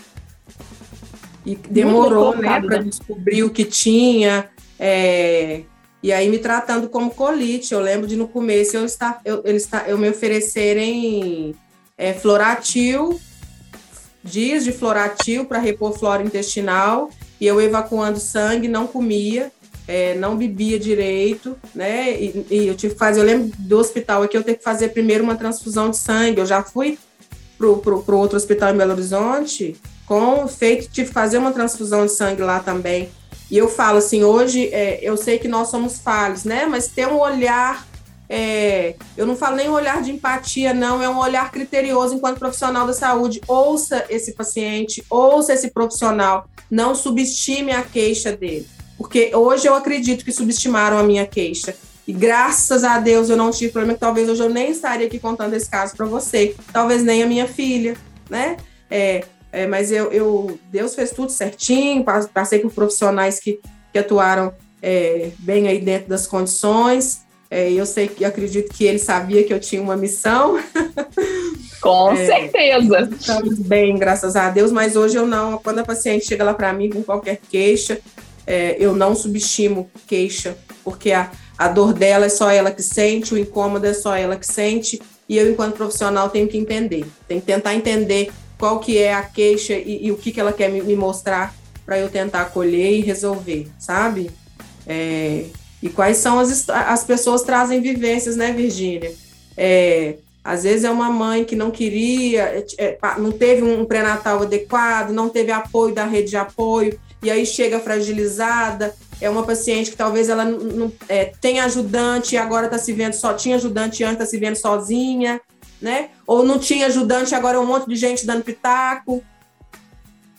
E demorou, né, para né? descobrir o que tinha. É, e aí me tratando como colite. Eu lembro de no começo eu estar, eu, eles eu me oferecerem é, floratil, dias de floratil para repor flora intestinal, e eu evacuando sangue, não comia é, não bebia direito, né? E, e, eu tive que fazer, eu lembro do hospital aqui, eu tenho que fazer primeiro uma transfusão de sangue. Eu já fui pro, pro, pro outro hospital em Belo Horizonte com feito, tive que fazer uma transfusão de sangue lá também. E eu falo assim, hoje é, eu sei que nós somos falhos, né? Mas ter um olhar, é, eu não falo nem um olhar de empatia, não, é um olhar criterioso enquanto profissional da saúde. Ouça esse paciente, ouça esse profissional, não subestime a queixa dele. Porque hoje eu acredito que subestimaram a minha queixa. E graças a Deus eu não tive problema, talvez hoje eu nem estaria aqui contando esse caso para você, talvez nem a minha filha, né? É, é, mas eu, eu, Deus fez tudo certinho, passei por profissionais que, que atuaram é, bem aí dentro das condições. É, eu sei que acredito que ele sabia que eu tinha uma missão. *laughs* Com é, certeza. Estamos bem, graças a Deus, mas hoje eu não. Quando a paciente chega lá para mim com qualquer queixa, é, eu não subestimo queixa, porque a, a dor dela é só ela que sente, o incômodo é só ela que sente, e eu, enquanto profissional, tenho que entender. Tenho que tentar entender qual que é a queixa e, e o que, que ela quer me, me mostrar para eu tentar acolher e resolver, sabe? É, e quais são as as pessoas trazem vivências, né, Virgínia? É, às vezes é uma mãe que não queria, é, é não teve um pré-natal adequado, não teve apoio da rede de apoio, e aí chega fragilizada. É uma paciente que talvez ela não, é, tenha ajudante e agora está se vendo só, tinha ajudante antes, está se vendo sozinha né? Ou não tinha ajudante, agora é um monte de gente dando pitaco.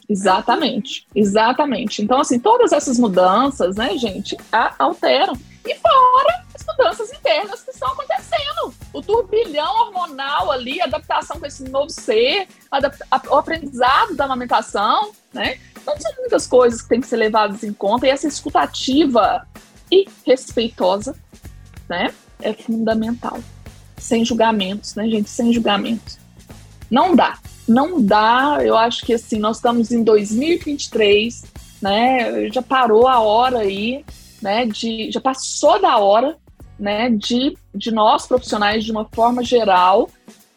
Exatamente, exatamente. Então, assim, todas essas mudanças, né, gente, alteram. E fora as mudanças internas que estão acontecendo. O turbilhão hormonal ali, adaptação com esse novo ser, o aprendizado da amamentação, né? Então, são muitas coisas que têm que ser levadas em conta. E essa escutativa e respeitosa, né, é fundamental sem julgamentos, né, gente? Sem julgamentos. Não dá. Não dá. Eu acho que assim, nós estamos em 2023, né? Já parou a hora aí, né? De, já passou da hora, né? De, de nós profissionais, de uma forma geral,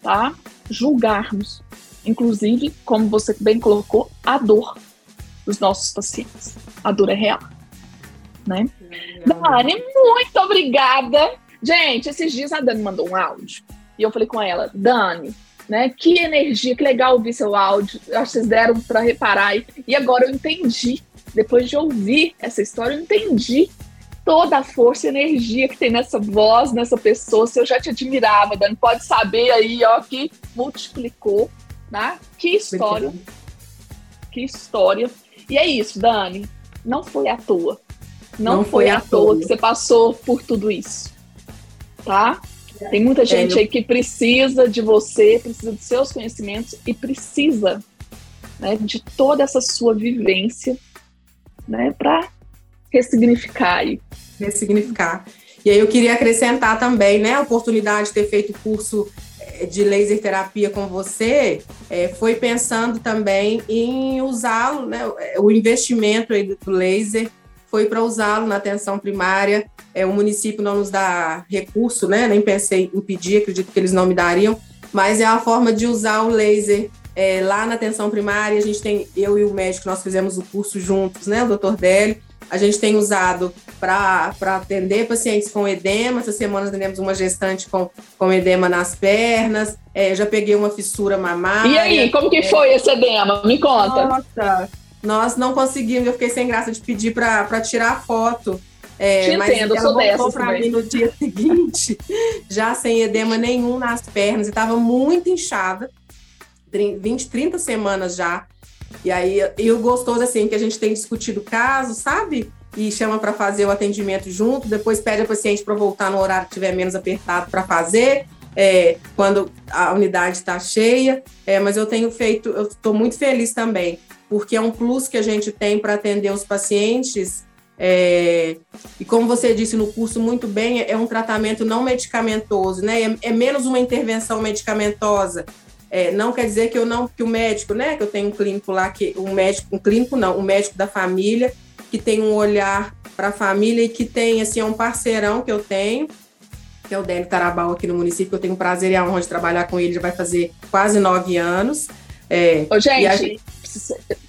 tá? Julgarmos. Inclusive, como você bem colocou, a dor dos nossos pacientes. A dor é real. Né? Dani, muito obrigada Gente, esses dias a Dani mandou um áudio e eu falei com ela, Dani, né? Que energia, que legal ouvir seu áudio. Eu acho que vocês deram para reparar. E, e agora eu entendi. Depois de ouvir essa história, eu entendi toda a força e energia que tem nessa voz, nessa pessoa. Se eu já te admirava, Dani, pode saber aí, ó, que multiplicou, né? Que história. Que história. E é isso, Dani. Não foi à toa. Não, Não foi, foi à toa que você passou por tudo isso tá? Tem muita é, gente aí que precisa de você, precisa dos seus conhecimentos e precisa né, de toda essa sua vivência né, para ressignificar aí. Ressignificar. E aí eu queria acrescentar também, né, a oportunidade de ter feito curso eh, de laser terapia com você, é, foi pensando também em usá-lo, né, o investimento do laser foi para usá-lo na atenção primária. É, o município não nos dá recurso, né? Nem pensei em pedir, acredito que eles não me dariam, mas é a forma de usar o laser é, lá na atenção primária. A gente tem, eu e o médico, nós fizemos o curso juntos, né? O doutor Délio. A gente tem usado para atender pacientes com edema. Essa semana atendemos uma gestante com, com edema nas pernas. É, já peguei uma fissura mamária. E aí, como que é. foi esse edema? Me conta. Nossa, nós não conseguimos, eu fiquei sem graça de pedir para tirar foto. É, Te mas entendo, ela voltou para mim no dia *laughs* seguinte, já sem edema nenhum nas pernas, e estava muito inchada, 20, 30 semanas já. E aí, e o gostoso, assim, que a gente tem discutido o caso, sabe? E chama para fazer o atendimento junto, depois pede a paciente para voltar no horário que tiver menos apertado para fazer, é, quando a unidade está cheia. É, mas eu tenho feito, eu estou muito feliz também porque é um plus que a gente tem para atender os pacientes. É, e como você disse no curso muito bem, é um tratamento não medicamentoso, né? É, é menos uma intervenção medicamentosa. É, não quer dizer que eu não, que o médico, né? Que eu tenho um clínico lá que um médico, um clínico não, um médico da família que tem um olhar para a família e que tem assim é um parceirão que eu tenho, que é o Délio Tarabal aqui no município. Eu tenho o prazer e a honra de trabalhar com ele. Já vai fazer quase nove anos. É, Ô, gente,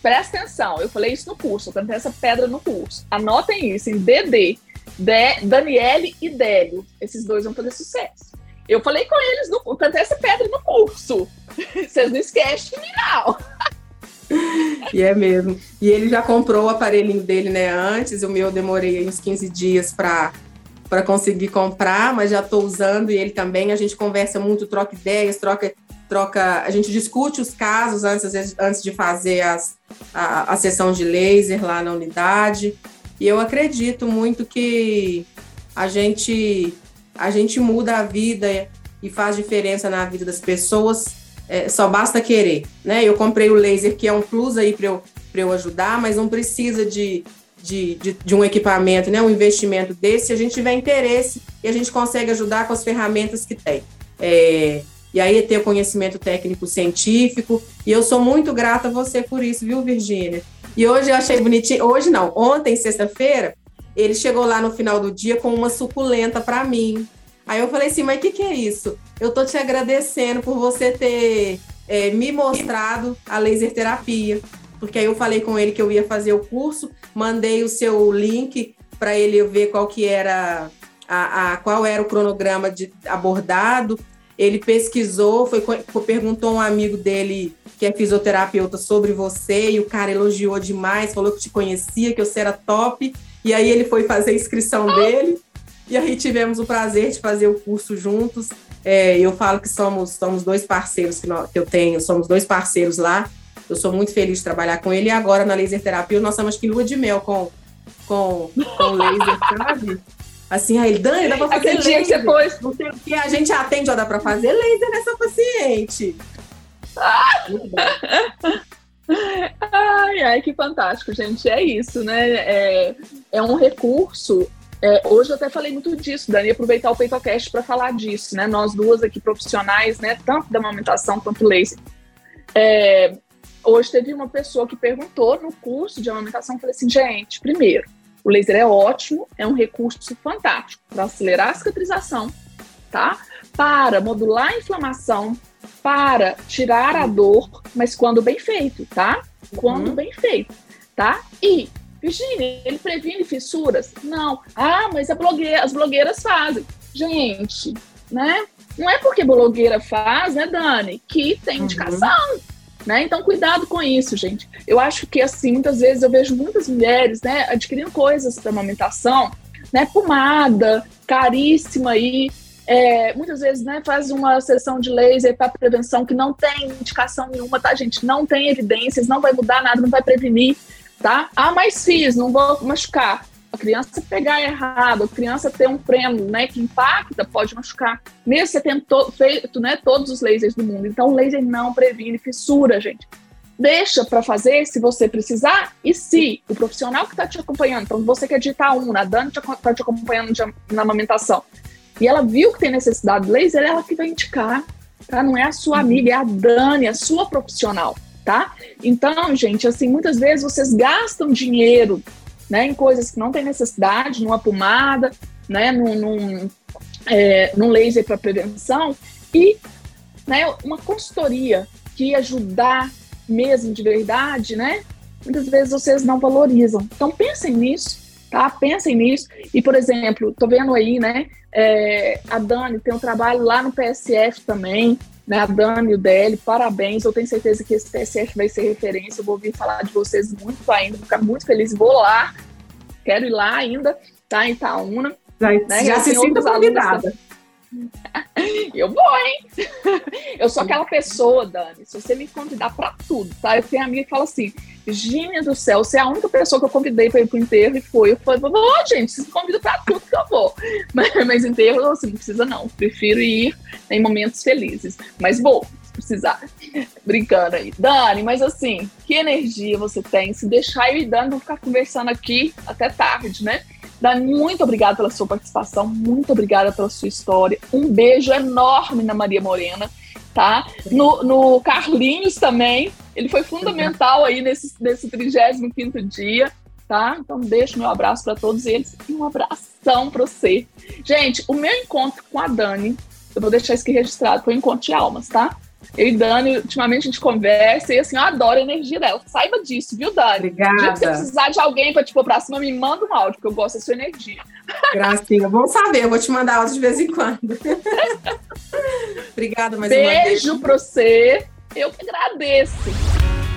presta atenção, eu falei isso no curso, eu cantei essa pedra no curso. Anotem isso em DD, de, Daniele e Délio. Esses dois vão fazer sucesso. Eu falei com eles, no, eu cantei essa pedra no curso. *laughs* Vocês não esquecem de mim, não. e é mesmo. E ele já comprou o aparelhinho dele, né, antes, o meu eu demorei uns 15 dias para para conseguir comprar, mas já estou usando e ele também. A gente conversa muito, troca ideias, troca, troca. A gente discute os casos antes, antes de fazer as, a, a sessão de laser lá na unidade. E eu acredito muito que a gente a gente muda a vida e faz diferença na vida das pessoas. É, só basta querer, né? Eu comprei o laser que é um plus aí para eu eu ajudar, mas não precisa de de, de, de, um equipamento, né, um investimento desse, se a gente tiver interesse e a gente consegue ajudar com as ferramentas que tem. É, e aí ter o conhecimento técnico científico, e eu sou muito grata a você por isso, viu, Virgínia? E hoje eu achei bonitinho, hoje não, ontem, sexta-feira, ele chegou lá no final do dia com uma suculenta para mim. Aí eu falei assim, mas o que, que é isso? Eu tô te agradecendo por você ter é, me mostrado a laser terapia porque aí eu falei com ele que eu ia fazer o curso, mandei o seu link para ele ver qual que era a, a, qual era o cronograma de, abordado. Ele pesquisou, foi, perguntou a um amigo dele que é fisioterapeuta sobre você e o cara elogiou demais, falou que te conhecia, que você era top. E aí ele foi fazer a inscrição dele e aí tivemos o prazer de fazer o curso juntos. É, eu falo que somos, somos dois parceiros que, nós, que eu tenho, somos dois parceiros lá. Eu sou muito feliz de trabalhar com ele. E agora, na laser terapia, nós estamos que lua de mel com, com, com laser, *laughs* sabe? Assim, aí, Dani, dá pra fazer Aquele laser. Dia que. Não sei o que, a gente atende, ó, dá pra fazer laser nessa paciente. Ai, ai, que fantástico, gente. É isso, né? É, é um recurso. É, hoje eu até falei muito disso, Dani, aproveitar o PeitoCast para falar disso, né? Nós duas aqui profissionais, né? Tanto da amamentação quanto laser. É, Hoje teve uma pessoa que perguntou no curso de amamentação, falei assim, gente, primeiro, o laser é ótimo, é um recurso fantástico para acelerar a cicatrização, tá? Para modular a inflamação, para tirar a dor, mas quando bem feito, tá? Quando uhum. bem feito, tá? E, Virginia, ele previne fissuras? Não. Ah, mas blogueira, as blogueiras fazem. Gente, né? Não é porque blogueira faz, né, Dani, que tem uhum. indicação. Uhum. Né? Então, cuidado com isso, gente. Eu acho que, assim, muitas vezes eu vejo muitas mulheres né, adquirindo coisas para amamentação, né, pomada, caríssima aí, é, muitas vezes né, faz uma sessão de laser para prevenção que não tem indicação nenhuma, tá, gente? Não tem evidências, não vai mudar nada, não vai prevenir, tá? Ah, mas fiz, não vou machucar a criança pegar errado, a criança ter um prêmio né, que impacta, pode machucar. Mesmo você tendo feito né, todos os lasers do mundo. Então, o laser não previne fissura, gente. Deixa para fazer se você precisar e se o profissional que está te acompanhando, então você que é de Itaú, a Dani está te acompanhando na amamentação, e ela viu que tem necessidade de laser, ela que vai indicar, tá? Não é a sua amiga, é a Dani, a sua profissional, tá? Então, gente, assim, muitas vezes vocês gastam dinheiro né, em coisas que não tem necessidade, numa pomada, né, num, num, é, num laser para prevenção, e né, uma consultoria que ajudar mesmo de verdade, né? Muitas vezes vocês não valorizam. Então pensem nisso, tá? Pensem nisso. E, por exemplo, tô vendo aí, né? É, a Dani tem um trabalho lá no PSF também, né? A Dani e o DL, parabéns. Eu tenho certeza que esse PSF vai ser referência. Eu vou ouvir falar de vocês muito ainda, vou ficar muito feliz. Vou lá, quero ir lá ainda, tá? Em Itaúna. Já, né? já se sinta convidada. Eu vou, hein? Eu sou aquela pessoa, Dani. Se você me convidar para tudo, tá? Eu tenho amiga que fala assim: Gínia do céu, você é a única pessoa que eu convidei para ir pro enterro e foi. Eu falei, vou, gente, vocês me convidam para tudo que eu vou. *laughs* Mas, mas enterro, assim, não precisa não. Prefiro ir em momentos felizes. Mas vou, se precisar. *laughs* Brincando aí. Dani, mas assim, que energia você tem? Se deixar eu e Dani, vou ficar conversando aqui até tarde, né? Dani, muito obrigada pela sua participação, muito obrigada pela sua história. Um beijo enorme na Maria Morena, tá? No, no Carlinhos também, ele foi fundamental aí nesse, nesse 35 dia, tá? Então deixo meu abraço para todos eles e um abração para você. Gente, o meu encontro com a Dani, eu vou deixar isso aqui registrado, foi um encontro de almas, tá? Eu e Dani, ultimamente a gente conversa e assim, eu adoro a energia dela. Saiba disso, viu, Dani? Obrigada. Se você precisar de alguém para te pôr pra cima, me manda um áudio, porque eu gosto da sua energia. Gracinha, bom saber, eu vou te mandar áudio de vez em quando. *laughs* Obrigada mais Beijo uma vez. Beijo pra você. Eu que agradeço.